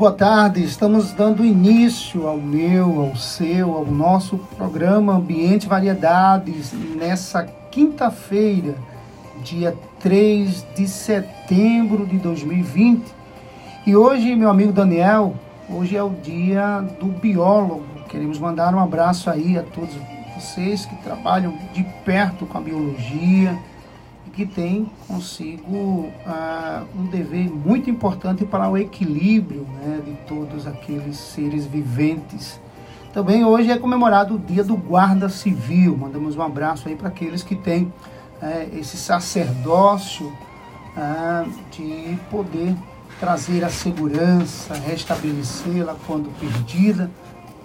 boa tarde. Estamos dando início ao meu, ao seu, ao nosso programa Ambiente Variedades nessa quinta-feira, dia 3 de setembro de 2020. E hoje, meu amigo Daniel, hoje é o dia do biólogo. Queremos mandar um abraço aí a todos vocês que trabalham de perto com a biologia que tem consigo ah, um dever muito importante para o equilíbrio né, de todos aqueles seres viventes. Também hoje é comemorado o Dia do Guarda Civil. Mandamos um abraço aí para aqueles que têm é, esse sacerdócio ah, de poder trazer a segurança, restabelecê-la quando perdida,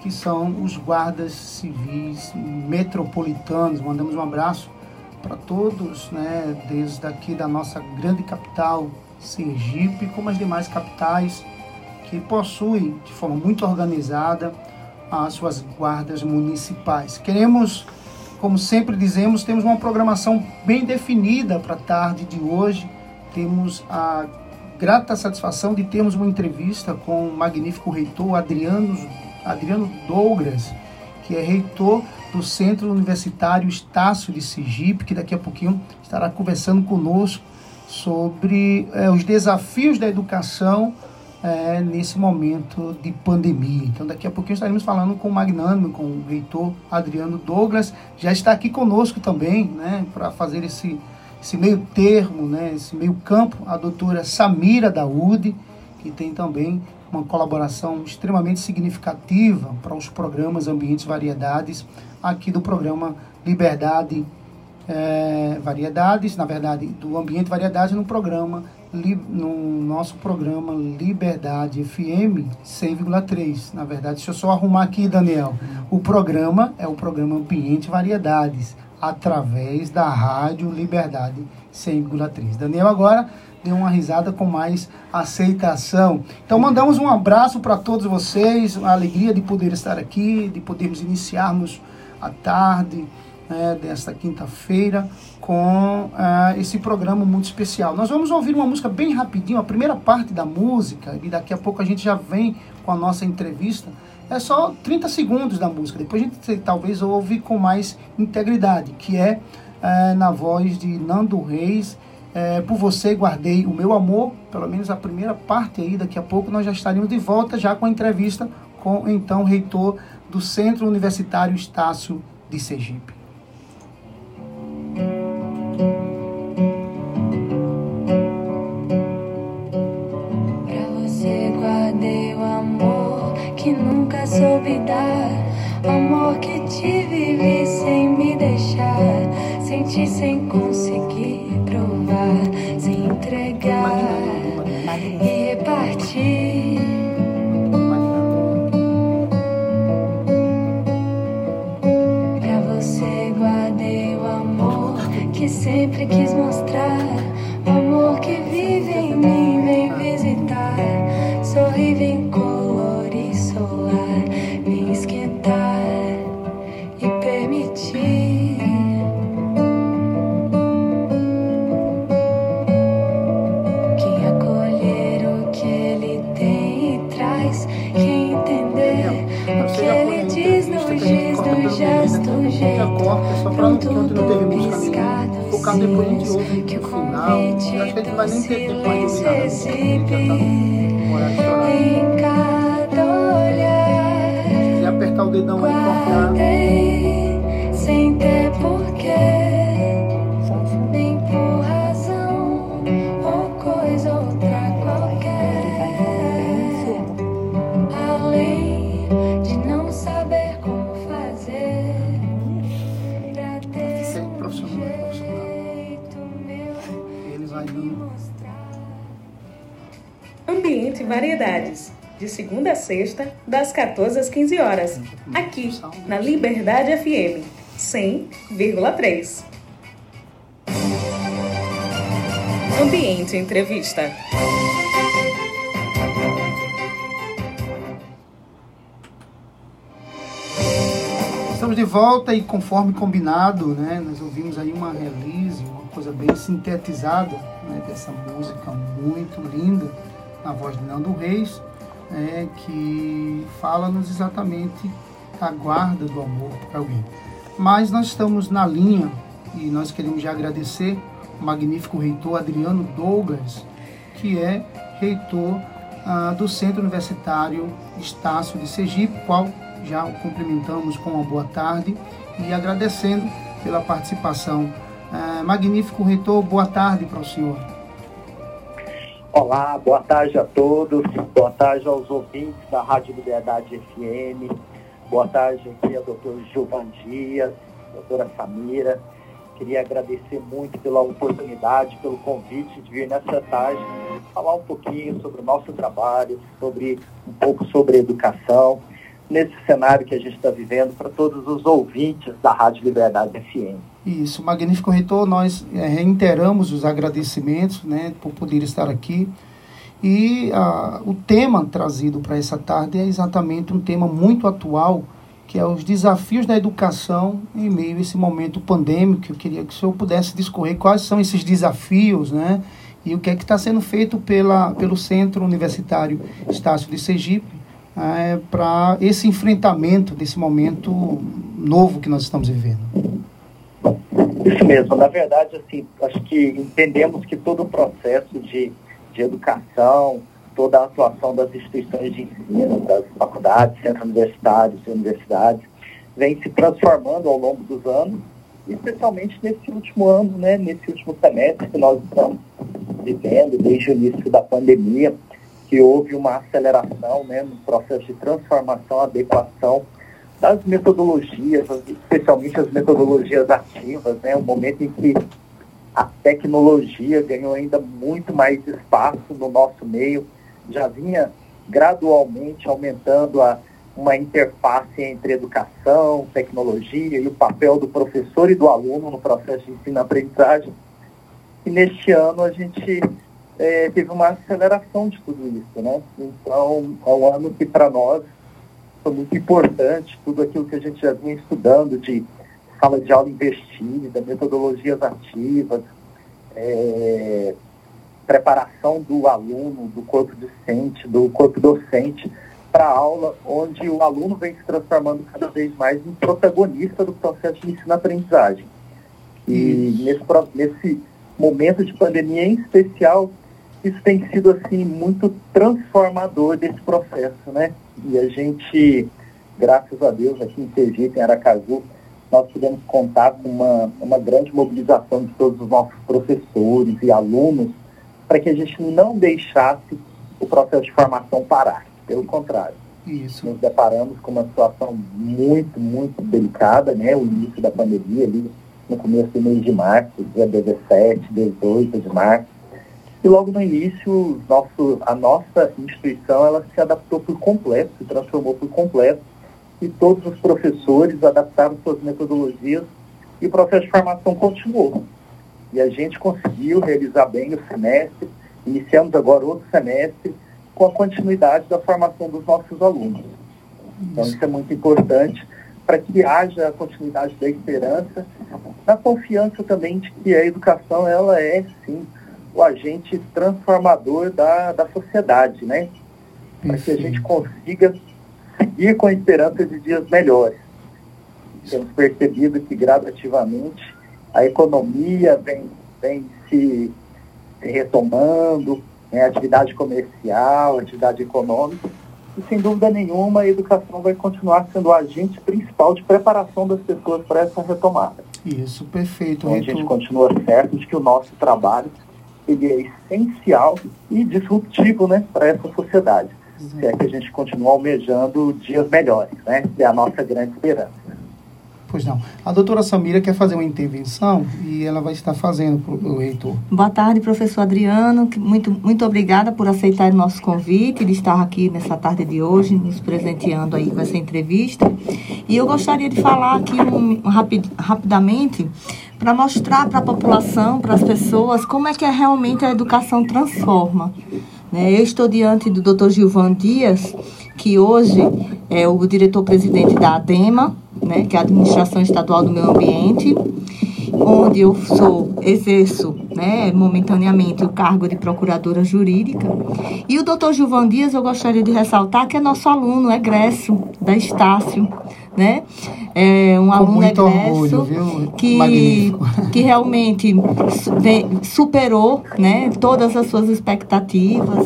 que são os guardas civis metropolitanos. Mandamos um abraço para todos, né, desde aqui da nossa grande capital, Sergipe, como as demais capitais que possuem de forma muito organizada as suas guardas municipais. Queremos, como sempre dizemos, temos uma programação bem definida para a tarde de hoje. Temos a grata satisfação de termos uma entrevista com o magnífico reitor Adriano, Adriano Douglas, que é reitor do Centro Universitário Estácio de Sergipe, que daqui a pouquinho estará conversando conosco sobre é, os desafios da educação é, nesse momento de pandemia. Então, daqui a pouquinho estaremos falando com o magnânimo, com o reitor Adriano Douglas, já está aqui conosco também, né, para fazer esse, esse meio termo, né, esse meio campo, a doutora Samira Daúde, que tem também uma colaboração extremamente significativa para os programas Ambientes Variedades, aqui do programa Liberdade é, Variedades, na verdade, do Ambiente Variedades no programa, no nosso programa Liberdade FM 100,3. Na verdade, deixa eu só arrumar aqui, Daniel. O programa é o programa Ambiente Variedades, através da Rádio Liberdade 100,3. Daniel agora deu uma risada com mais aceitação. Então mandamos um abraço para todos vocês, a alegria de poder estar aqui, de podermos iniciarmos a tarde né, desta quinta-feira com uh, esse programa muito especial. Nós vamos ouvir uma música bem rapidinho, a primeira parte da música, e daqui a pouco a gente já vem com a nossa entrevista. É só 30 segundos da música, depois a gente talvez ouve com mais integridade, que é uh, na voz de Nando Reis é, por você guardei o meu amor, pelo menos a primeira parte aí, daqui a pouco nós já estaremos de volta já com a entrevista com então o reitor do Centro Universitário Estácio de Sergipe. Soube dar, amor que te vivi sem me deixar, senti sem conseguir provar, se entregar e repartir. Pra você guardei o amor que sempre quis mostrar, a 15 horas, aqui na Liberdade FM 100,3. Ambiente Entrevista. Estamos de volta e conforme combinado, né, nós ouvimos aí uma release, uma coisa bem sintetizada né, dessa música muito linda, na voz de Nando Reis. É, que fala-nos exatamente a guarda do amor para alguém. Mas nós estamos na linha e nós queremos já agradecer o magnífico reitor Adriano Douglas, que é reitor ah, do Centro Universitário Estácio de Sergipe, qual já o cumprimentamos com uma boa tarde e agradecendo pela participação. Ah, magnífico reitor, boa tarde para o senhor. Olá, boa tarde a todos, boa tarde aos ouvintes da Rádio Liberdade FM, boa tarde aqui ao doutor Gilvan Dias, doutora Samira. Queria agradecer muito pela oportunidade, pelo convite de vir nessa tarde falar um pouquinho sobre o nosso trabalho, sobre um pouco sobre educação, nesse cenário que a gente está vivendo para todos os ouvintes da Rádio Liberdade FM. Isso, magnífico reitor, nós é, reiteramos os agradecimentos né, por poder estar aqui. E ah, o tema trazido para essa tarde é exatamente um tema muito atual, que é os desafios da educação em meio a esse momento pandêmico. Eu queria que o senhor pudesse discorrer quais são esses desafios, né? E o que é que está sendo feito pela, pelo Centro Universitário Estácio de Sergipe é, para esse enfrentamento desse momento novo que nós estamos vivendo. Isso mesmo. Na verdade, assim, acho que entendemos que todo o processo de, de educação, toda a atuação das instituições de ensino, das faculdades, centros universitários universidades, vem se transformando ao longo dos anos, especialmente nesse último ano, né, nesse último semestre que nós estamos vivendo, desde o início da pandemia, que houve uma aceleração né, no processo de transformação, adequação das metodologias, especialmente as metodologias ativas, né? Um momento em que a tecnologia ganhou ainda muito mais espaço no nosso meio, já vinha gradualmente aumentando a, uma interface entre educação, tecnologia e o papel do professor e do aluno no processo de ensino-aprendizagem. E neste ano a gente é, teve uma aceleração de tudo isso, né? Então, é um ano que para nós foi muito importante, tudo aquilo que a gente já vinha estudando de sala de aula investida, metodologias ativas, é, preparação do aluno, do corpo docente, do corpo docente para a aula, onde o aluno vem se transformando cada vez mais em protagonista do processo de ensino-aprendizagem. E nesse, nesse momento de pandemia em especial, isso tem sido assim muito transformador desse processo, né? E a gente, graças a Deus, aqui em Sergipe, em Aracaju, nós pudemos contar com uma, uma grande mobilização de todos os nossos professores e alunos para que a gente não deixasse o processo de formação parar. Pelo contrário. Isso. Nos deparamos com uma situação muito, muito delicada, né? O início da pandemia ali no começo do mês de março, dia 17, 18 de março. E logo no início, nosso, a nossa instituição ela se adaptou por completo, se transformou por completo, e todos os professores adaptaram suas metodologias e o processo de formação continuou. E a gente conseguiu realizar bem o semestre, iniciamos agora outro semestre com a continuidade da formação dos nossos alunos. Então isso é muito importante para que haja a continuidade da esperança, na confiança também de que a educação ela é sim o agente transformador da, da sociedade, né? Para que a gente consiga seguir com a esperança de dias melhores. Temos percebido que gradativamente a economia vem, vem se, se retomando, né? atividade comercial, atividade econômica, e sem dúvida nenhuma a educação vai continuar sendo o agente principal de preparação das pessoas para essa retomada. Isso, perfeito. Então, a gente continua certo de que o nosso trabalho ele é essencial e disruptivo né, para essa sociedade. Se é que a gente continua almejando dias melhores, né? É a nossa grande esperança. Pois não. A doutora Samira quer fazer uma intervenção e ela vai estar fazendo para o reitor. Boa tarde, professor Adriano. Muito, muito obrigada por aceitar o nosso convite de estar aqui nessa tarde de hoje, nos presenteando aí com essa entrevista. E eu gostaria de falar aqui um, rapid, rapidamente para mostrar para a população, para as pessoas, como é que é realmente a educação transforma. Né? Eu estou diante do Dr. Gilvan Dias, que hoje é o diretor-presidente da ADEMA, né, que é a Administração Estadual do Meio Ambiente, onde eu sou, exerço né, momentaneamente o cargo de procuradora jurídica. E o doutor Gilvan Dias, eu gostaria de ressaltar que é nosso aluno, egresso da Estácio, né? É um Com aluno egresso orgulho, que, que realmente superou né, todas as suas expectativas,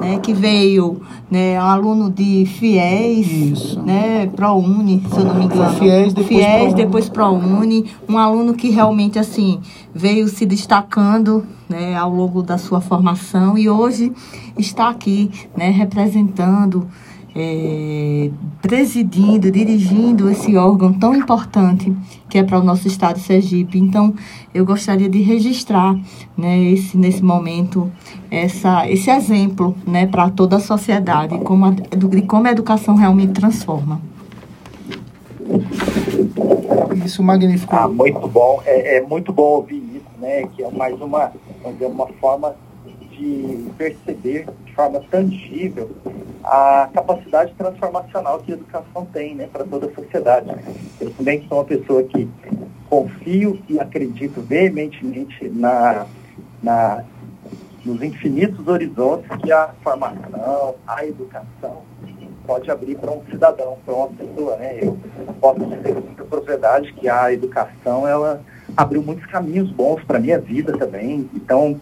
né, que veio né, um aluno de FIES, Isso. né, ProUni, se eu não me engano. FIES, depois FIES, ProUni. depois ProUni. Um aluno que realmente assim veio se destacando né, ao longo da sua formação e hoje está aqui né, representando é, presidindo, dirigindo esse órgão tão importante que é para o nosso estado Sergipe. Então, eu gostaria de registrar, né, esse, nesse momento, essa, esse exemplo, né, para toda a sociedade, como a, de como a educação realmente transforma. Isso magnífico. Ah, muito bom. É, é muito bom ouvir isso, né? Que é mais uma, uma forma de perceber de forma tangível a capacidade transformacional que a educação tem né, para toda a sociedade. Eu também sou uma pessoa que confio e acredito veementemente na, na, nos infinitos horizontes que a formação, a educação pode abrir para um cidadão, para uma pessoa. Né? Eu posso dizer com muita propriedade que a educação ela abriu muitos caminhos bons para a minha vida também. Então,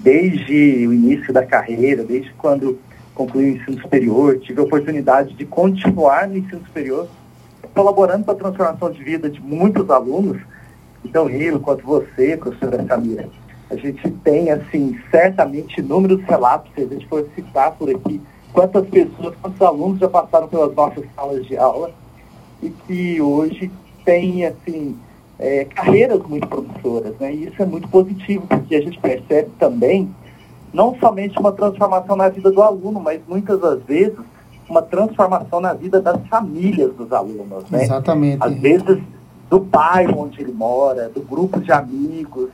desde o início da carreira, desde quando concluí o ensino superior, tive a oportunidade de continuar no ensino superior, colaborando para a transformação de vida de muitos alunos, então eu, quanto você, professora Samira, a gente tem, assim, certamente inúmeros relatos, se a gente for citar por aqui, quantas pessoas, quantos alunos já passaram pelas nossas salas de aula e que hoje têm, assim, é, carreiras muito promissoras, né? E isso é muito positivo, porque a gente percebe também não somente uma transformação na vida do aluno, mas muitas das vezes uma transformação na vida das famílias dos alunos, né? Exatamente. Às vezes do bairro onde ele mora, do grupo de amigos.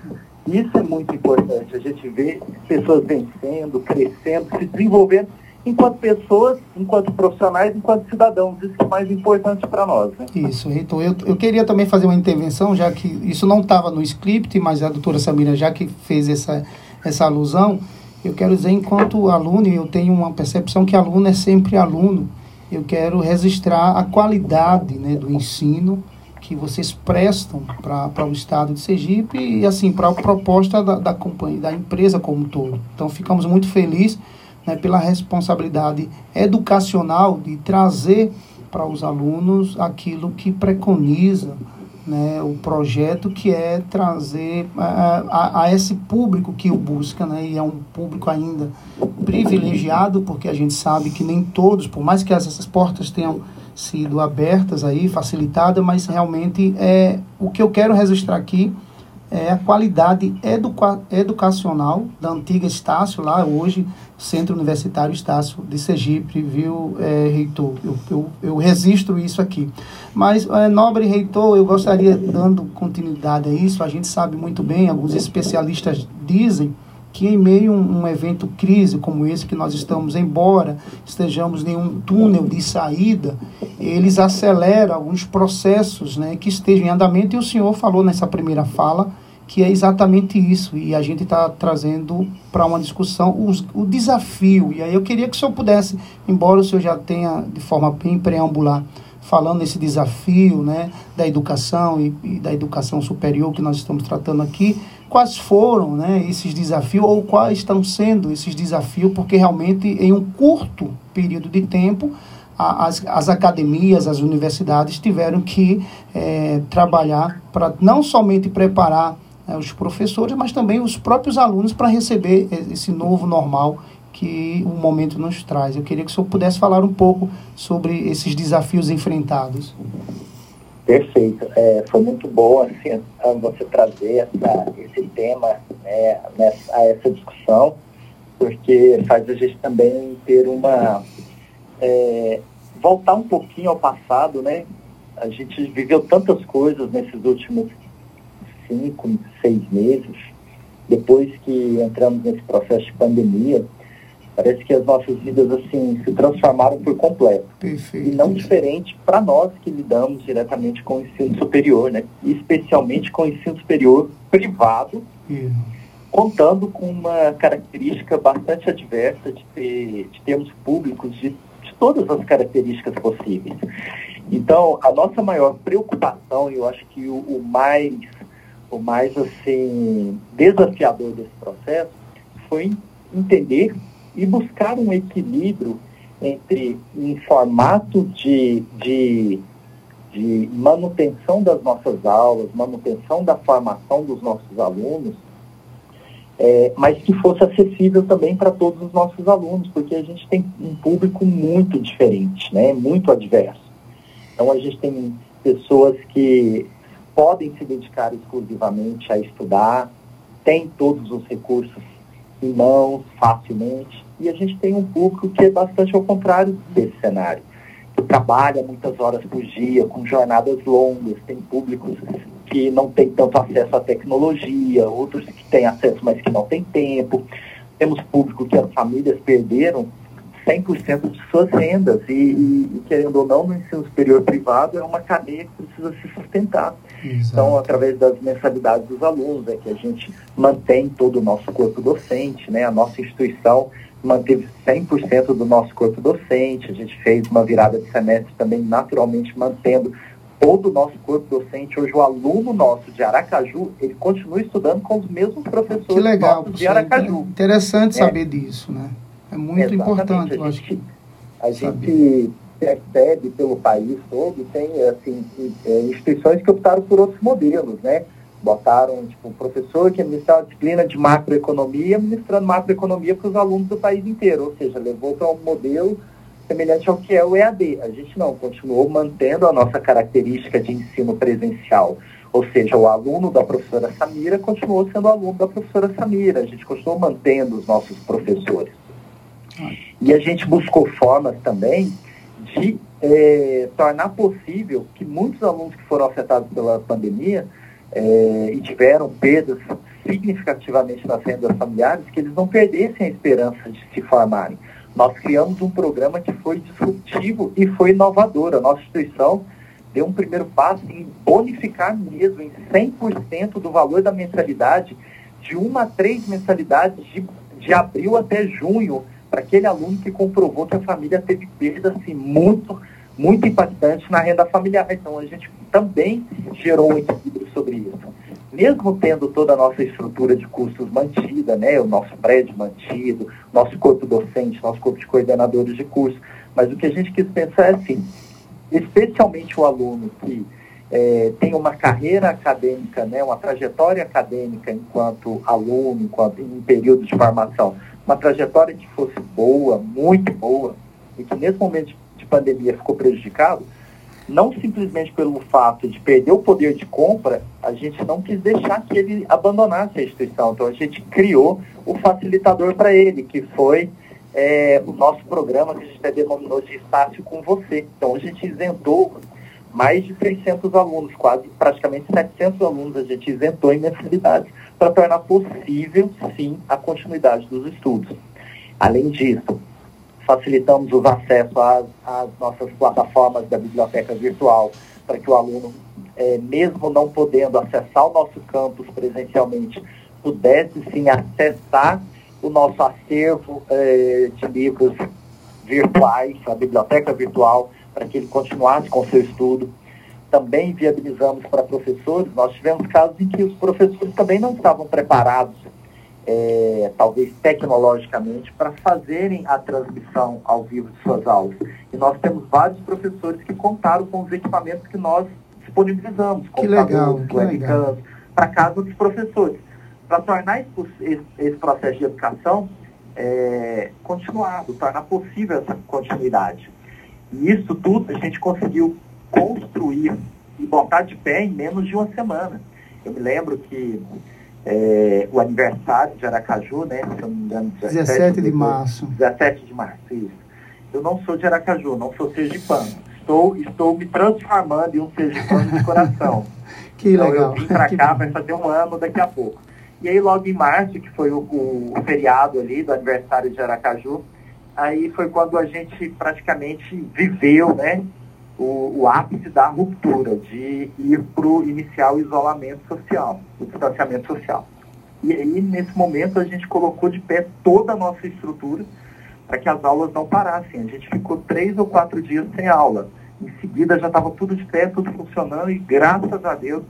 Isso é muito importante. A gente vê pessoas vencendo, crescendo, se desenvolvendo enquanto pessoas, enquanto profissionais, enquanto cidadãos. Isso é mais importante para nós. Né? Isso, Reitor. Eu, eu queria também fazer uma intervenção, já que isso não estava no script, mas a doutora Samira já que fez essa, essa alusão, eu quero dizer, enquanto aluno, eu tenho uma percepção que aluno é sempre aluno. Eu quero registrar a qualidade né, do ensino que vocês prestam para o estado de Sergipe e assim para a proposta da, da companhia, da empresa como um todo. Então ficamos muito felizes né, pela responsabilidade educacional de trazer para os alunos aquilo que preconiza né, o projeto que é trazer a, a, a, esse público que o busca, né, e é um público ainda privilegiado, porque a gente sabe que nem todos, por mais que essas portas tenham sido abertas aí, facilitadas, mas realmente é o que eu quero registrar aqui é a qualidade educa educacional da antiga Estácio, lá hoje, Centro Universitário Estácio de Sergipe, viu, é, reitor? Eu, eu, eu, registro isso aqui. Mas, é, nobre reitor, eu gostaria, dando continuidade a isso, a gente sabe muito bem, alguns especialistas dizem que em meio a um, evento crise como esse que nós estamos, embora estejamos em um túnel de saída, eles aceleram alguns processos né, que estejam em andamento, e o senhor falou nessa primeira fala, que é exatamente isso. E a gente está trazendo para uma discussão os, o desafio. E aí eu queria que o senhor pudesse, embora o senhor já tenha de forma bem preambular, falando esse desafio né, da educação e, e, da educação superior que nós estamos tratando aqui, quais foram né, esses desafios ou quais estão sendo esses desafios, porque realmente em um curto período de tempo as, as academias, as universidades tiveram que é, trabalhar para não somente preparar né, os professores, mas também os próprios alunos para receber esse novo normal que o momento nos traz. Eu queria que o senhor pudesse falar um pouco sobre esses desafios enfrentados. Perfeito. É, foi muito bom assim, você trazer essa, esse tema né, nessa, a essa discussão, porque faz a gente também ter uma. É, voltar um pouquinho ao passado, né? A gente viveu tantas coisas nesses últimos cinco, seis meses, depois que entramos nesse processo de pandemia, parece que as nossas vidas assim se transformaram por completo. Perfeito. E não diferente para nós que lidamos diretamente com o ensino superior, né? especialmente com o ensino superior privado, contando com uma característica bastante adversa de, ter, de termos públicos de, de todas as características possíveis. Então, a nossa maior preocupação, e eu acho que o, o, mais, o mais assim, desafiador desse processo foi entender e buscar um equilíbrio entre um formato de, de, de manutenção das nossas aulas, manutenção da formação dos nossos alunos, é, mas que fosse acessível também para todos os nossos alunos, porque a gente tem um público muito diferente, né, muito adverso. Então a gente tem pessoas que podem se dedicar exclusivamente a estudar, tem todos os recursos em mãos facilmente, e a gente tem um público que é bastante ao contrário desse cenário, que trabalha muitas horas por dia, com jornadas longas, tem públicos que não têm tanto acesso à tecnologia, outros que têm acesso, mas que não têm tempo. Temos público que as famílias perderam 100% de suas rendas e, e, querendo ou não, no ensino superior privado é uma cadeia que precisa se sustentar. Exato. Então, através das mensalidades dos alunos, é que a gente mantém todo o nosso corpo docente, né? A nossa instituição manteve 100% do nosso corpo docente, a gente fez uma virada de semestre também naturalmente mantendo todo o nosso corpo docente. Hoje o aluno nosso de Aracaju, ele continua estudando com os mesmos professores que legal, de Aracaju. Interessante é. saber disso, né? É muito Exatamente. importante, a gente, A gente percebe pelo país todo, tem assim, é, instituições que optaram por outros modelos, né? Botaram tipo, um professor que administrava a disciplina de macroeconomia, ministrando macroeconomia para os alunos do país inteiro, ou seja, levou para um modelo semelhante ao que é o EAD. A gente não, continuou mantendo a nossa característica de ensino presencial. Ou seja, o aluno da professora Samira continuou sendo aluno da professora Samira. A gente continuou mantendo os nossos professores. E a gente buscou formas também de é, tornar possível que muitos alunos que foram afetados pela pandemia é, e tiveram perdas significativamente nas rendas familiares, que eles não perdessem a esperança de se formarem. Nós criamos um programa que foi disruptivo e foi inovador. A nossa instituição deu um primeiro passo em bonificar mesmo em 100% do valor da mensalidade, de uma a três mensalidades de, de abril até junho, para aquele aluno que comprovou que a família teve perda assim, muito, muito impactante na renda familiar. Então, a gente também gerou um equilíbrio sobre isso. Mesmo tendo toda a nossa estrutura de custos mantida, né, o nosso prédio mantido, nosso corpo docente, nosso corpo de coordenadores de curso, mas o que a gente quis pensar é assim, especialmente o aluno que é, tem uma carreira acadêmica, né, uma trajetória acadêmica enquanto aluno, enquanto em período de formação, uma trajetória que fosse boa, muito boa, e que nesse momento de pandemia ficou prejudicado, não simplesmente pelo fato de perder o poder de compra, a gente não quis deixar que ele abandonasse a instituição. Então a gente criou o facilitador para ele, que foi é, o nosso programa que a gente denominou de Estácio com Você. Então a gente isentou mais de 600 alunos, quase praticamente 700 alunos a gente isentou em mensalidades para tornar possível, sim, a continuidade dos estudos. Além disso, facilitamos os acessos às, às nossas plataformas da biblioteca virtual, para que o aluno, é, mesmo não podendo acessar o nosso campus presencialmente, pudesse sim acessar o nosso acervo é, de livros virtuais, a biblioteca virtual, para que ele continuasse com o seu estudo também viabilizamos para professores. Nós tivemos casos em que os professores também não estavam preparados, é, talvez tecnologicamente, para fazerem a transmissão ao vivo de suas aulas. E nós temos vários professores que contaram com os equipamentos que nós disponibilizamos, legal, webcams, para casa dos professores. Para tornar esse, esse, processo de educação é, continuado, tornar possível essa continuidade. E isso tudo a gente conseguiu construir e botar de pé em menos de uma semana. Eu me lembro que é, o aniversário de Aracaju, né? Se eu não me engano, 17, 17 de março. 17 de março, isso. Eu não sou de Aracaju, não sou sergipano. Estou, estou me transformando em um sergipano de coração. que então, legal. Eu vim para cá, vai fazer um ano daqui a pouco. E aí, logo em março, que foi o, o, o feriado ali do aniversário de Aracaju, aí foi quando a gente praticamente viveu, né? O, o ápice da ruptura, de ir para o inicial isolamento social, o distanciamento social. E aí, nesse momento, a gente colocou de pé toda a nossa estrutura para que as aulas não parassem. A gente ficou três ou quatro dias sem aula. Em seguida, já estava tudo de pé, tudo funcionando, e graças a Deus,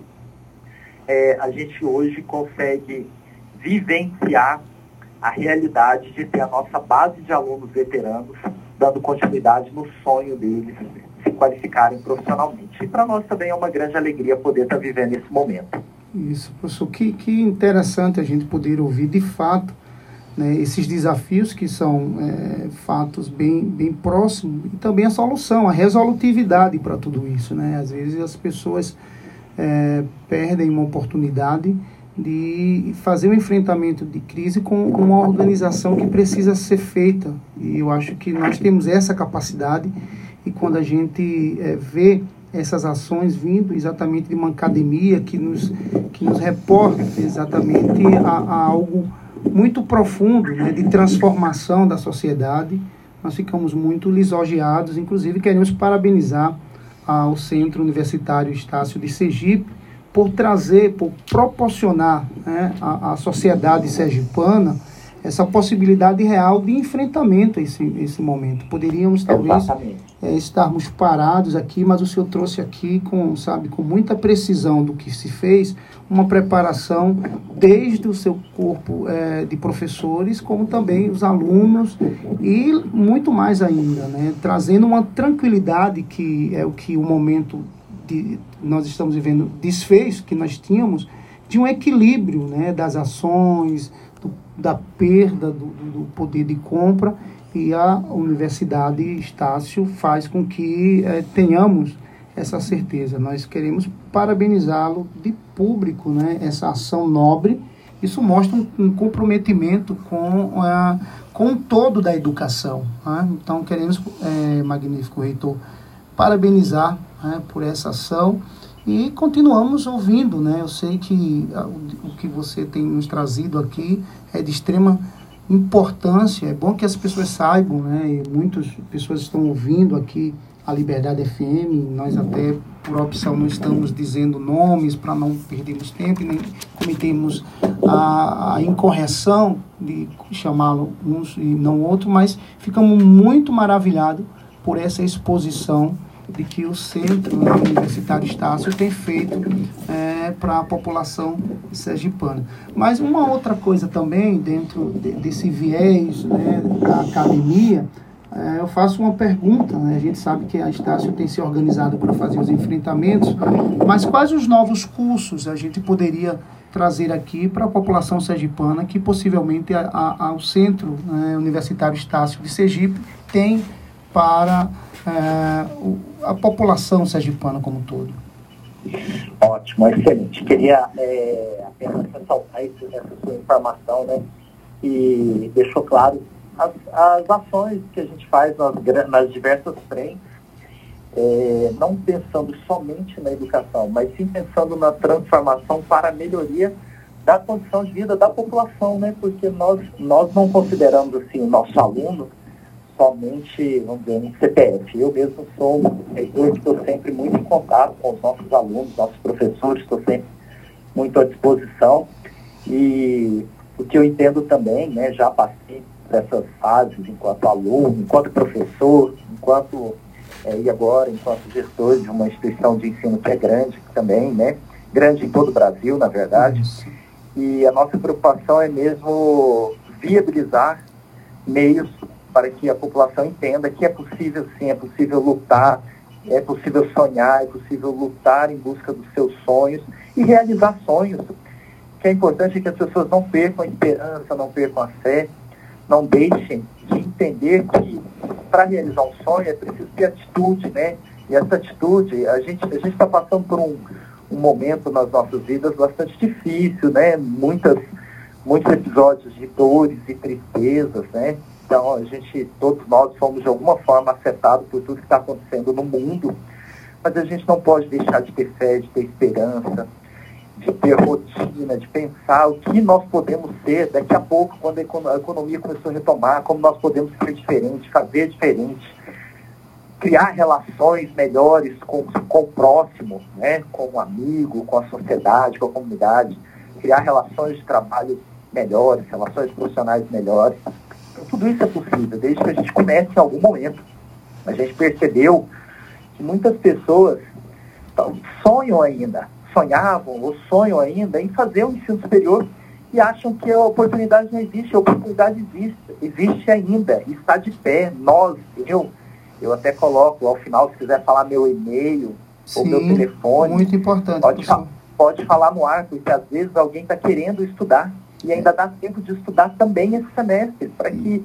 é, a gente hoje consegue vivenciar a realidade de ter a nossa base de alunos veteranos dando continuidade no sonho deles se qualificarem profissionalmente. E para nós também é uma grande alegria poder estar tá vivendo esse momento. Isso, professor, que, que interessante a gente poder ouvir de fato né, esses desafios que são é, fatos bem, bem próximos e também a solução, a resolutividade para tudo isso. Né? Às vezes as pessoas é, perdem uma oportunidade de fazer o um enfrentamento de crise com uma organização que precisa ser feita. E eu acho que nós temos essa capacidade e quando a gente é, vê essas ações vindo exatamente de uma academia que nos, que nos reporta exatamente a, a algo muito profundo né, de transformação da sociedade, nós ficamos muito lisonjeados, inclusive queremos parabenizar ao Centro Universitário Estácio de Sergipe, por trazer, por proporcionar né, à, sociedade sergipana essa possibilidade real de enfrentamento a esse, esse momento. Poderíamos talvez é, estarmos parados aqui, mas o senhor trouxe aqui com, sabe, com muita precisão do que se fez, uma preparação desde o seu corpo é, de professores, como também os alunos e muito mais ainda, né, trazendo uma tranquilidade que é o que o momento de, nós estamos vivendo desfez que nós tínhamos de um equilíbrio né, das ações, da perda do, do, poder de compra e a Universidade Estácio faz com que é, tenhamos essa certeza. Nós queremos parabenizá-lo de público, né, essa ação nobre. Isso mostra um, um comprometimento com, a, com o todo da educação. Né? Então, queremos, é, magnífico reitor, parabenizar né, por essa ação e continuamos ouvindo, né? Eu sei que o, o que você tem nos trazido aqui é de extrema importância. É bom que as pessoas saibam, né? E muitas pessoas estão ouvindo aqui a Liberdade FM. Nós até por opção não estamos dizendo nomes para não perdermos tempo e nem cometemos a, a incorreção de chamá-lo uns e não outro, mas ficamos muito maravilhados por essa exposição de que o Centro né, Universitário Estácio tem feito é, para a população sergipana. Mas uma outra coisa também, dentro de, desse viés né, da academia, é, eu faço uma pergunta. Né? A gente sabe que a Estácio tem se organizado para fazer os enfrentamentos, mas quais os novos cursos a gente poderia trazer aqui para a população sergipana que possivelmente a, ao Centro né, Universitário Estácio de Sergipe tem para é, a população sergipana como um todo? Ótimo, excelente. Queria é, apenas ressaltar essa sua informação, né? E deixou claro as, as ações que a gente faz nas, nas diversas frentes, é, não pensando somente na educação, mas sim pensando na transformação para a melhoria da condição de vida da população, né? Porque nós, nós não consideramos assim o nosso aluno somente, vamos dizer, um CPF. Eu mesmo sou, eu estou sempre muito em contato com os nossos alunos, nossos professores, estou sempre muito à disposição. E o que eu entendo também, né, já passei dessas fases enquanto aluno, enquanto professor, enquanto, é, e agora, enquanto gestor de uma instituição de ensino que é grande também, né, grande em todo o Brasil, na verdade. E a nossa preocupação é mesmo viabilizar meios para que a população entenda que é possível sim, é possível lutar, é possível sonhar, é possível lutar em busca dos seus sonhos e realizar sonhos. O que é importante é que as pessoas não percam a esperança, não percam a fé, não deixem de entender que para realizar um sonho é preciso ter atitude, né? E essa atitude, a gente a está passando por um, um momento nas nossas vidas bastante difícil, né? Muitas, muitos episódios de dores e tristezas, né? Então, a gente, todos nós fomos de alguma forma afetados por tudo que está acontecendo no mundo, mas a gente não pode deixar de ter fé, de ter esperança, de ter rotina, de pensar o que nós podemos ser daqui a pouco, quando a economia começou a retomar, como nós podemos ser diferente, fazer diferente, criar relações melhores com, com o próximo, né? com o amigo, com a sociedade, com a comunidade, criar relações de trabalho melhores, relações profissionais melhores. Tudo isso é possível, desde que a gente comece em algum momento. A gente percebeu que muitas pessoas sonham ainda, sonhavam ou sonham ainda em fazer um ensino superior e acham que a oportunidade não existe. A oportunidade existe, existe ainda, está de pé. Nós, eu, eu até coloco ao final, se quiser falar meu e-mail ou meu telefone. Muito importante. Pode, pode falar no ar, porque às vezes alguém está querendo estudar e ainda dá tempo de estudar também esse semestre, para que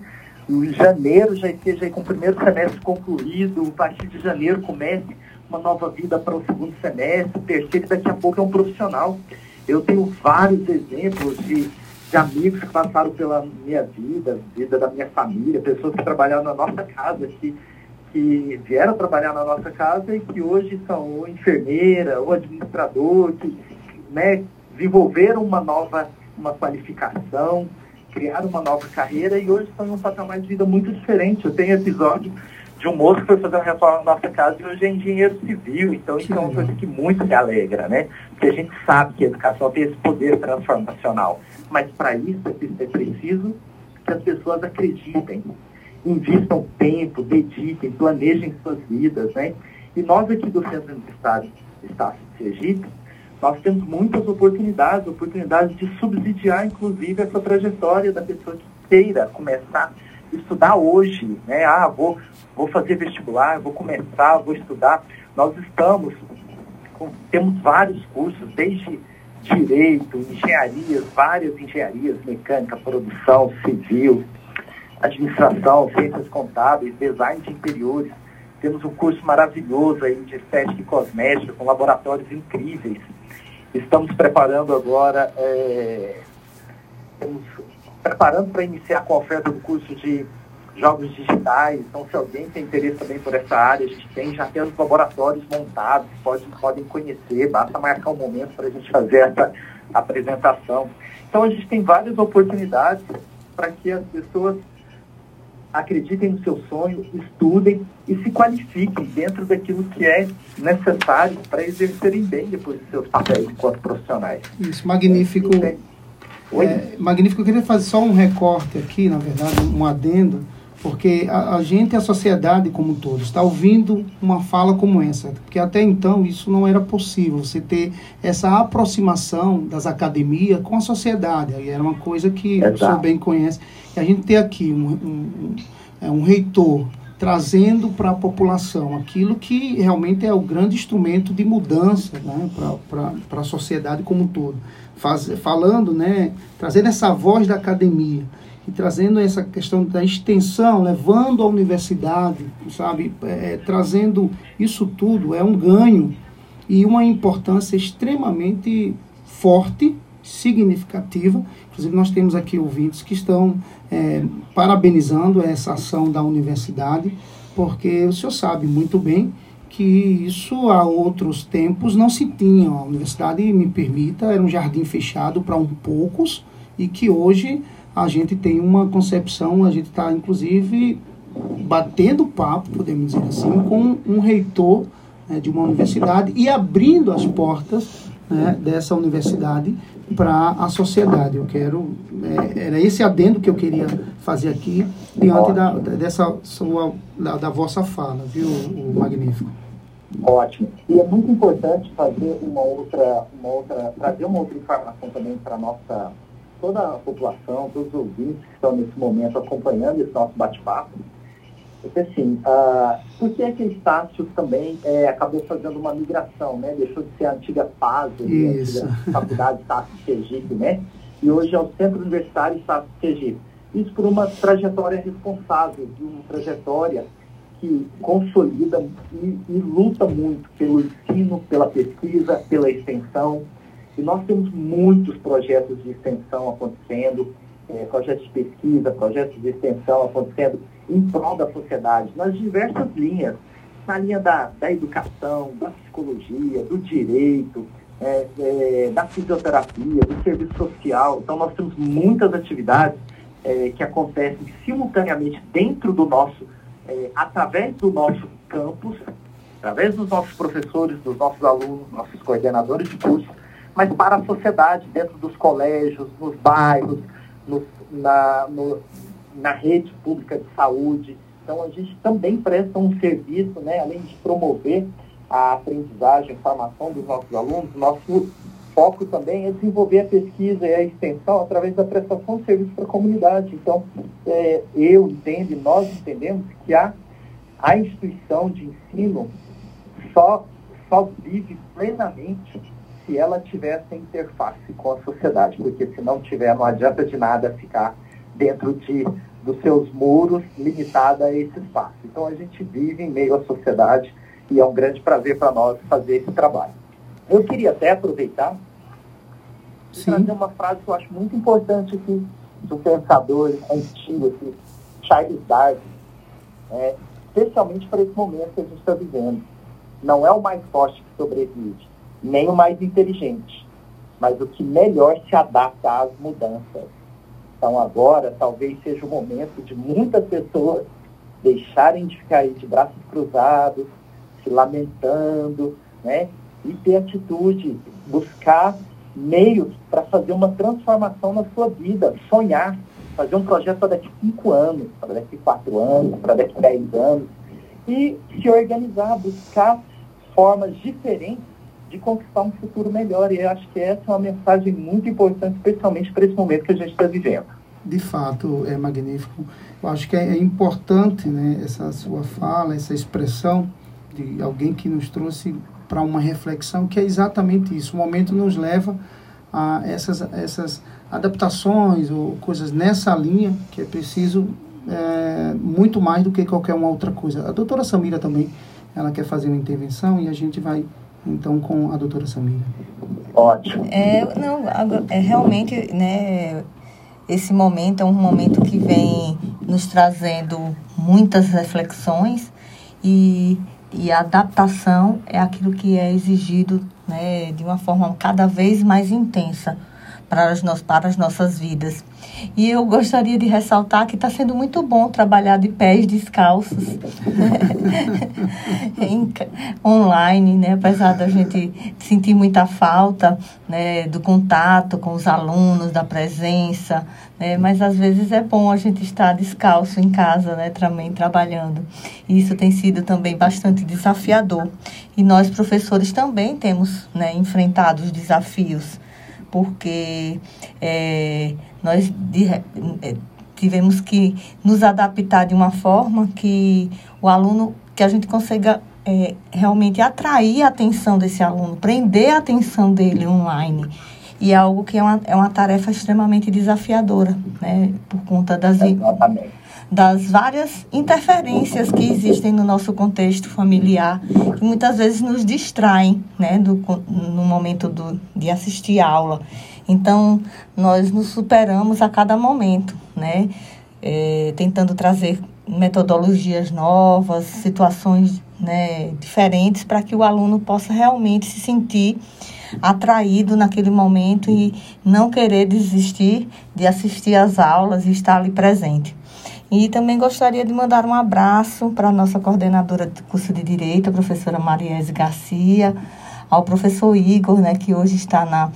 o janeiro já esteja com o primeiro semestre concluído, a partir de janeiro comece uma nova vida para o segundo semestre, terceiro, e daqui a pouco é um profissional. Eu tenho vários exemplos de, de amigos que passaram pela minha vida, vida da minha família, pessoas que trabalharam na nossa casa, que, que vieram trabalhar na nossa casa e que hoje são ou enfermeira ou administrador, que né, desenvolveram uma nova uma qualificação, criaram uma nova carreira e hoje estão em um patamar de vida muito diferente. Eu tenho episódio de um moço que foi fazer uma reforma na nossa casa e hoje é engenheiro civil. Então isso é uma coisa que muito me alegra, né? Porque a gente sabe que a educação tem esse poder transformacional. Mas para isso é preciso que as pessoas acreditem, invistam tempo, dediquem, planejem suas vidas, né? E nós aqui do Centro Universitário Estácio de Sergipe, nós temos muitas oportunidades, oportunidades de subsidiar, inclusive, essa trajetória da pessoa que queira começar a estudar hoje, né? Ah, vou, vou fazer vestibular, vou começar, vou estudar. Nós estamos, com, temos vários cursos, desde direito, engenharias, várias engenharias, mecânica, produção, civil, administração, ciências contábeis, design de interiores. Temos um curso maravilhoso aí de estética e cosmética, com laboratórios incríveis. Estamos preparando agora, é, estamos preparando para iniciar com a oferta do curso de jogos digitais. Então, se alguém tem interesse também por essa área, a gente tem, já temos laboratórios montados, pode, podem conhecer, basta marcar um momento para a gente fazer essa apresentação. Então, a gente tem várias oportunidades para que as pessoas acreditem no seu sonho, estudem e se qualifiquem dentro daquilo que é necessário para exercerem bem depois dos seus papéis enquanto profissionais. Isso, magnífico. É, magnífico. Eu queria fazer só um recorte aqui, na verdade, um adendo porque a, a, gente, a sociedade como um todo, está ouvindo uma fala como essa, porque até então isso não era possível, você ter essa aproximação das academias com a sociedade, era uma coisa que Exato. o senhor bem conhece, e a gente ter aqui um, um, um, um reitor trazendo para a população aquilo que realmente é o grande instrumento de mudança né, para a sociedade como um todo. Faz, falando, né, trazendo essa voz da academia, e trazendo essa questão da extensão, levando a universidade, sabe, é, trazendo isso tudo, é um ganho e uma importância extremamente forte, significativa. Inclusive, nós temos aqui ouvintes que estão é, parabenizando essa ação da universidade, porque o senhor sabe muito bem que isso há outros tempos não se tinha. A universidade, me permita, era um jardim fechado para um poucos e que hoje a gente tem uma concepção, a gente está inclusive batendo papo, podemos dizer assim, com um reitor né, de uma universidade e abrindo as portas né, dessa universidade para a sociedade. Eu quero é, era esse adendo que eu queria fazer aqui diante da, dessa sua da, da, vossa fala, viu, magnífico. Ótimo. E é muito importante fazer uma outra, uma outra, trazer uma outra informação também para nossa toda a população, todos os ouvintes que estão nesse momento acompanhando esse nosso bate-papo. Porque assim, uh, por que é que Estácio também é, acabou fazendo uma migração, né? Deixou de ser a antiga FAS, a antiga Faculdade Estácio de Sergipe, né? E hoje é o Centro Universitário Estácio de Sergipe. Isso por uma trajetória responsável, de uma trajetória que consolida e, e luta muito pelo ensino, pela pesquisa, pela extensão, e nós temos muitos projetos de extensão acontecendo, é, projetos de pesquisa, projetos de extensão acontecendo em prol da sociedade, nas diversas linhas, na linha da, da educação, da psicologia, do direito, é, é, da fisioterapia, do serviço social. Então, nós temos muitas atividades é, que acontecem simultaneamente dentro do nosso, é, através do nosso campus, através dos nossos professores, dos nossos alunos, nossos coordenadores de curso, mas para a sociedade, dentro dos colégios, nos bairros, na, no, na rede pública de saúde. Então, a gente também presta um serviço, né, além de promover a aprendizagem, a formação dos nossos alunos, nosso foco também é desenvolver a pesquisa e a extensão através da prestação de serviço para a comunidade. Então, é, eu entendo e nós entendemos que a, a instituição de ensino só, só vive plenamente se ela tiver essa interface com a sociedade, porque se não tiver, não adianta de nada ficar dentro de, dos seus muros, limitada a esse espaço. Então, a gente vive em meio à sociedade e é um grande prazer para nós fazer esse trabalho. Eu queria até aproveitar e trazer uma frase que eu acho muito importante aqui do pensador antigo, aqui, Charles Darwin, é, especialmente para esse momento que a gente está vivendo. Não é o mais forte que sobrevive, nem o mais inteligente, mas o que melhor se adapta às mudanças. Então agora talvez seja o momento de muitas pessoas deixarem de ficar aí de braços cruzados, se lamentando, né? E ter atitude, buscar meios para fazer uma transformação na sua vida, sonhar, fazer um projeto para daqui cinco anos, para daqui quatro anos, para daqui dez anos, e se organizar, buscar formas diferentes de conquistar um futuro melhor. E eu acho que essa é uma mensagem muito importante, especialmente para esse momento que a gente está vivendo. De fato, é magnífico. Eu acho que é importante né, essa sua fala, essa expressão de alguém que nos trouxe para uma reflexão que é exatamente isso. O momento nos leva a essas, essas adaptações ou coisas nessa linha que é preciso é, muito mais do que qualquer uma outra coisa. A doutora Samira também, ela quer fazer uma intervenção e a gente vai então com a doutora Samira. Ótimo. É, não, é realmente, né, esse momento é um momento que vem nos trazendo muitas reflexões e e a adaptação é aquilo que é exigido né, de uma forma cada vez mais intensa para as, no, para as nossas vidas. E eu gostaria de ressaltar que está sendo muito bom trabalhar de pés descalços em, online, né? apesar da gente sentir muita falta né, do contato com os alunos, da presença, né? mas às vezes é bom a gente estar descalço em casa, né? também trabalhando. E isso tem sido também bastante desafiador. E nós, professores, também temos né, enfrentado os desafios porque é, nós de, é, tivemos que nos adaptar de uma forma que o aluno, que a gente consiga é, realmente atrair a atenção desse aluno, prender a atenção dele online. E é algo que é uma, é uma tarefa extremamente desafiadora, né? Por conta das, das várias interferências que existem no nosso contexto familiar, que muitas vezes nos distraem, né? Do, no momento do, de assistir aula. Então, nós nos superamos a cada momento, né? É, tentando trazer metodologias novas, situações né, diferentes, para que o aluno possa realmente se sentir atraído naquele momento e não querer desistir de assistir às aulas e estar ali presente. E também gostaria de mandar um abraço para a nossa coordenadora do curso de Direito, a professora Mariese Garcia, ao professor Igor, né, que hoje está na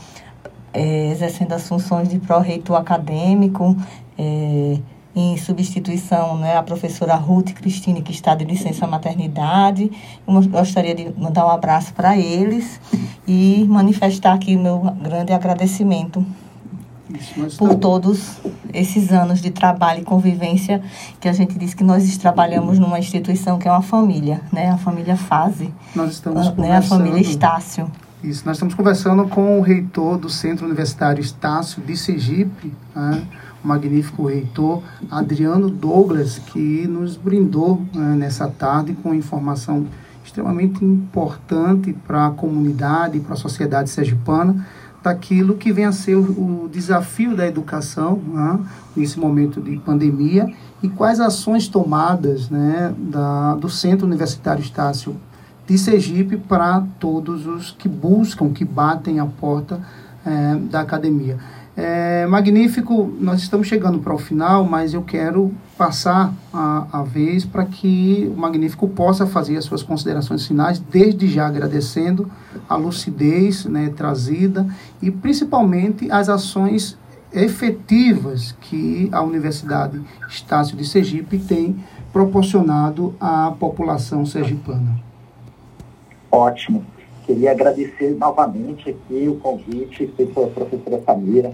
é, exercendo as funções de pró-reitor acadêmico, é, em substituição né, a professora Ruth Cristine, que está de licença maternidade. Eu gostaria de mandar um abraço para eles e manifestar aqui meu grande agradecimento Isso, por todos esses anos de trabalho e convivência que a gente diz que nós trabalhamos numa instituição que é uma família, né? A família Fase. Nós estamos né? A família Estácio. Isso, nós estamos conversando com o reitor do Centro Universitário Estácio de Sergipe, né? o magnífico reitor Adriano Douglas, que nos brindou né, nessa tarde com informação extremamente importante para a comunidade e para a sociedade sergipana daquilo que vem a ser o, o desafio da educação né, nesse momento de pandemia e quais ações tomadas né, da, do Centro Universitário Estácio de Sergipe para todos os que buscam, que batem a porta é, da academia. É, magnífico, nós estamos chegando para o final, mas eu quero passar a, a vez para que o Magnífico possa fazer as suas considerações finais, desde já agradecendo a lucidez né, trazida e principalmente as ações efetivas que a Universidade Estácio de Sergipe tem proporcionado à população sergipana. Ótimo. Queria agradecer novamente aqui o convite feito pela professora Samira,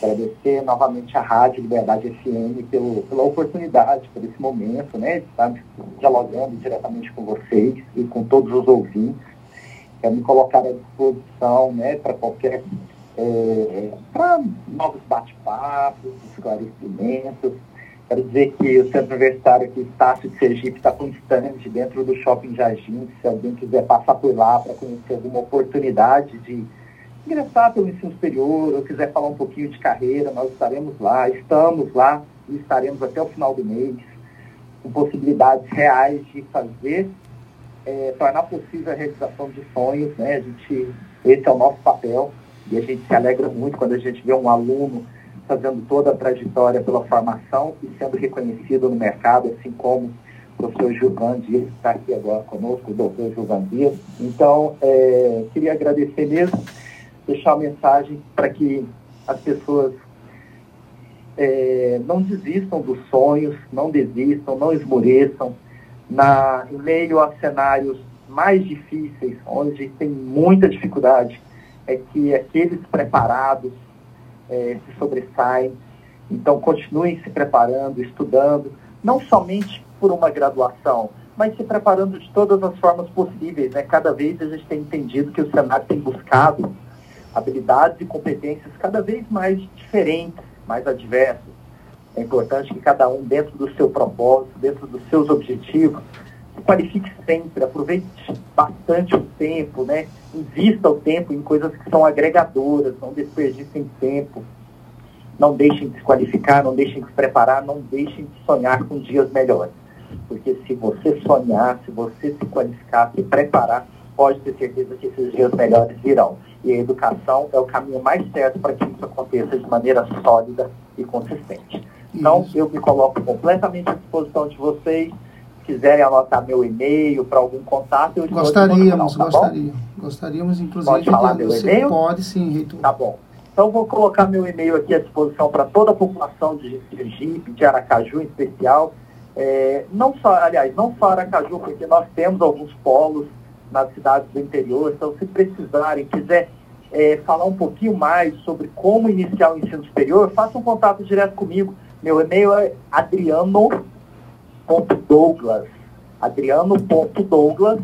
agradecer novamente a Rádio Liberdade FM pelo, pela oportunidade, por esse momento, né, de estar dialogando diretamente com vocês e com todos os ouvintes. Quero me colocar à disposição né, para qualquer é, para novos bate-papos, esclarecimentos. Quero dizer que o Centro Universitário aqui, Estácio de Sergipe, está com stand dentro do Shopping Jardim. Se alguém quiser passar por lá para conhecer alguma oportunidade de ingressar pelo ensino superior ou quiser falar um pouquinho de carreira, nós estaremos lá, estamos lá e estaremos até o final do mês, com possibilidades reais de fazer, é, tornar possível a realização de sonhos. Né? A gente, esse é o nosso papel e a gente se alegra muito quando a gente vê um aluno fazendo toda a trajetória pela formação e sendo reconhecido no mercado, assim como o professor Gilvan Dias está aqui agora conosco, o doutor Gilvan Dias. Então, é, queria agradecer mesmo, deixar uma mensagem para que as pessoas é, não desistam dos sonhos, não desistam, não esmoreçam. Na, em meio a cenários mais difíceis, onde tem muita dificuldade, é que aqueles preparados é, se sobressaem. Então, continuem se preparando, estudando, não somente por uma graduação, mas se preparando de todas as formas possíveis. Né? Cada vez a gente tem entendido que o Senado tem buscado habilidades e competências cada vez mais diferentes, mais adversas. É importante que cada um, dentro do seu propósito, dentro dos seus objetivos, se qualifique sempre, aproveite bastante o tempo, né? Invista o tempo em coisas que são agregadoras, não desperdicem tempo, não deixem de se qualificar, não deixem de se preparar, não deixem de sonhar com dias melhores. Porque se você sonhar, se você se qualificar, se preparar, pode ter certeza que esses dias melhores virão. E a educação é o caminho mais certo para que isso aconteça de maneira sólida e consistente. Então, eu me coloco completamente à disposição de vocês quiserem anotar meu e-mail para algum contato, eu Gostaríamos, final, tá gostaríamos. Gostaríamos, inclusive, pode falar meu e-mail? Pode sim, reitor. Tá bom. Então, vou colocar meu e-mail aqui à disposição para toda a população de Sergipe, de Aracaju em especial. É, não só, aliás, não só Aracaju, porque nós temos alguns polos nas cidades do interior, então se precisarem, quiser é, falar um pouquinho mais sobre como iniciar o ensino superior, faça um contato direto comigo. Meu e-mail é adriano adriano.douglas, adriano.douglas,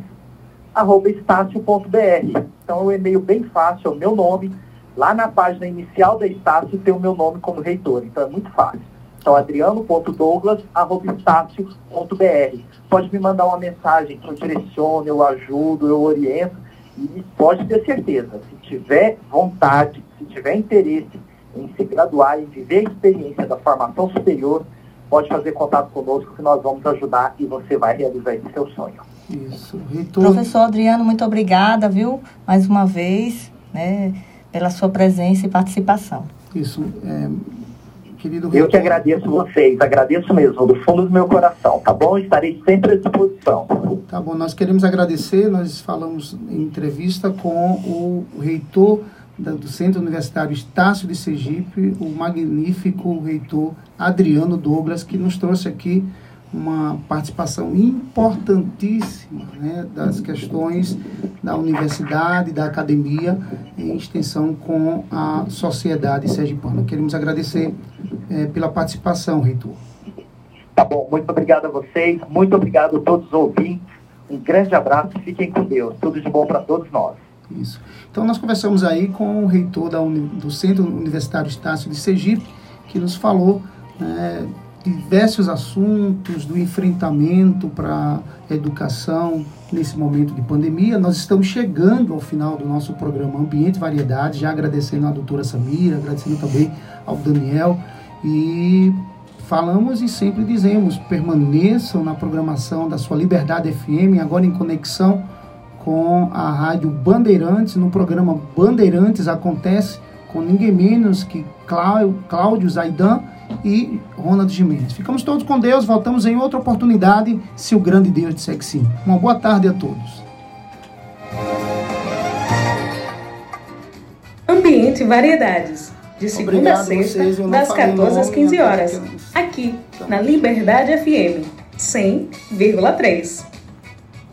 arroba estácio.br. Então é um e-mail bem fácil, é o meu nome. Lá na página inicial da Estácio tem o meu nome como reitor, então é muito fácil. Então, adriano.douglas.estácio.br. Pode me mandar uma mensagem que eu direciono, eu ajudo, eu oriento. E pode ter certeza, se tiver vontade, se tiver interesse em se graduar e viver a experiência da formação superior, pode fazer contato conosco que nós vamos ajudar e você vai realizar esse seu sonho. Isso. Reitor... Professor Adriano, muito obrigada, viu? Mais uma vez, né, pela sua presença e participação. Isso. É, querido reitor... Eu que agradeço vocês, agradeço mesmo, do fundo do meu coração, tá bom? Estarei sempre à disposição. Tá bom, nós queremos agradecer, nós falamos em entrevista com o reitor do Centro Universitário Estácio de Sergipe, o magnífico reitor Adriano Douglas, que nos trouxe aqui uma participação importantíssima né, das questões da universidade, da academia, em extensão com a sociedade sergipana. Queremos agradecer é, pela participação, reitor. Tá bom, muito obrigado a vocês, muito obrigado a todos os ouvintes. Um grande abraço, fiquem com Deus. Tudo de bom para todos nós. Isso. Então, nós conversamos aí com o reitor da, do Centro Universitário Estácio de Sergipe, que nos falou né, diversos assuntos do enfrentamento para a educação nesse momento de pandemia. Nós estamos chegando ao final do nosso programa Ambiente Variedade, já agradecendo a doutora Samira, agradecendo também ao Daniel e falamos e sempre dizemos, permaneçam na programação da sua Liberdade FM, agora em conexão com a Rádio Bandeirantes, no programa Bandeirantes Acontece, com ninguém menos que Cláudio Zaidan e Ronald Gimenez. Ficamos todos com Deus, voltamos em outra oportunidade, se o grande Deus disser que sim. Uma boa tarde a todos. Ambiente Variedades, de segunda Obrigado a sexta, das 14 às 15 horas, aqui na Liberdade FM 100,3.